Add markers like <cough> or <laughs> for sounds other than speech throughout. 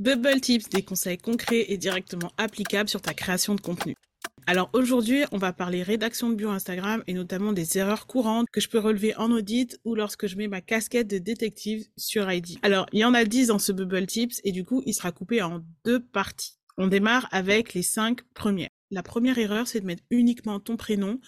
Bubble Tips, des conseils concrets et directement applicables sur ta création de contenu. Alors aujourd'hui, on va parler rédaction de bio Instagram et notamment des erreurs courantes que je peux relever en audit ou lorsque je mets ma casquette de détective sur ID. Alors, il y en a 10 dans ce Bubble Tips et du coup, il sera coupé en deux parties. On démarre avec les cinq premières. La première erreur, c'est de mettre uniquement ton prénom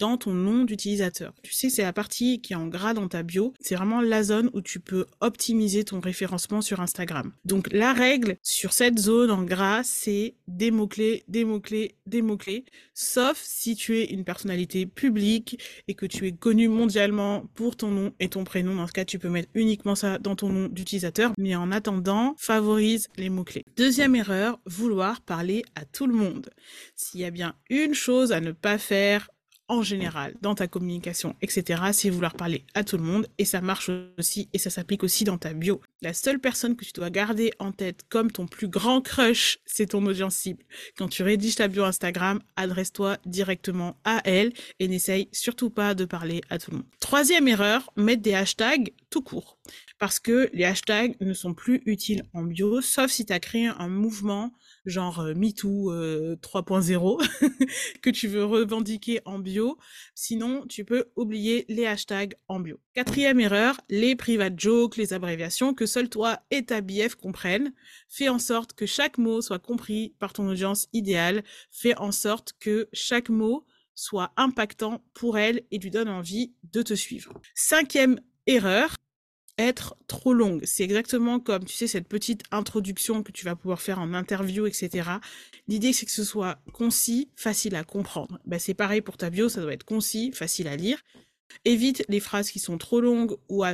dans ton nom d'utilisateur. Tu sais, c'est la partie qui est en gras dans ta bio. C'est vraiment la zone où tu peux optimiser ton référencement sur Instagram. Donc la règle sur cette zone en gras, c'est des mots-clés, des mots-clés, des mots-clés, sauf si tu es une personnalité publique et que tu es connu mondialement pour ton nom et ton prénom. Dans ce cas, tu peux mettre uniquement ça dans ton nom d'utilisateur. Mais en attendant, favorise les mots-clés. Deuxième erreur, vouloir parler à tout le monde. S'il y a bien une chose à ne pas faire en général dans ta communication, etc. C'est vouloir parler à tout le monde et ça marche aussi et ça s'applique aussi dans ta bio. La seule personne que tu dois garder en tête comme ton plus grand crush, c'est ton audience cible. Quand tu rédiges ta bio Instagram, adresse-toi directement à elle et n'essaye surtout pas de parler à tout le monde. Troisième erreur, mettre des hashtags tout court. Parce que les hashtags ne sont plus utiles en bio, sauf si tu as créé un mouvement genre euh, MeToo 3.0 euh, <laughs> que tu veux revendiquer en bio. Sinon, tu peux oublier les hashtags en bio. Quatrième erreur, les private jokes, les abréviations que seul toi et ta BF comprennent. Fais en sorte que chaque mot soit compris par ton audience idéale. Fais en sorte que chaque mot soit impactant pour elle et lui donne envie de te suivre. Cinquième erreur, être trop longue. C'est exactement comme, tu sais, cette petite introduction que tu vas pouvoir faire en interview, etc. L'idée, c'est que ce soit concis, facile à comprendre. Bah, c'est pareil pour ta bio, ça doit être concis, facile à lire. Évite les phrases qui sont trop longues ou,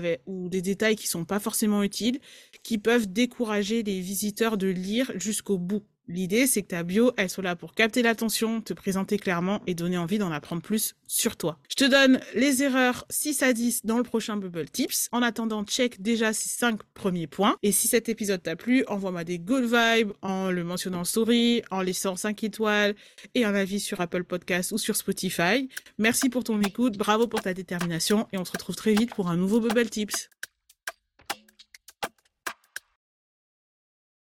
des détails qui sont pas forcément utiles, qui peuvent décourager les visiteurs de lire jusqu'au bout. L'idée, c'est que ta bio, elle soit là pour capter l'attention, te présenter clairement et donner envie d'en apprendre plus sur toi. Je te donne les erreurs 6 à 10 dans le prochain Bubble Tips. En attendant, check déjà ces 5 premiers points. Et si cet épisode t'a plu, envoie-moi des good vibes en le mentionnant en en laissant 5 étoiles et un avis sur Apple Podcast ou sur Spotify. Merci pour ton écoute, bravo pour ta détermination et on se retrouve très vite pour un nouveau Bubble Tips.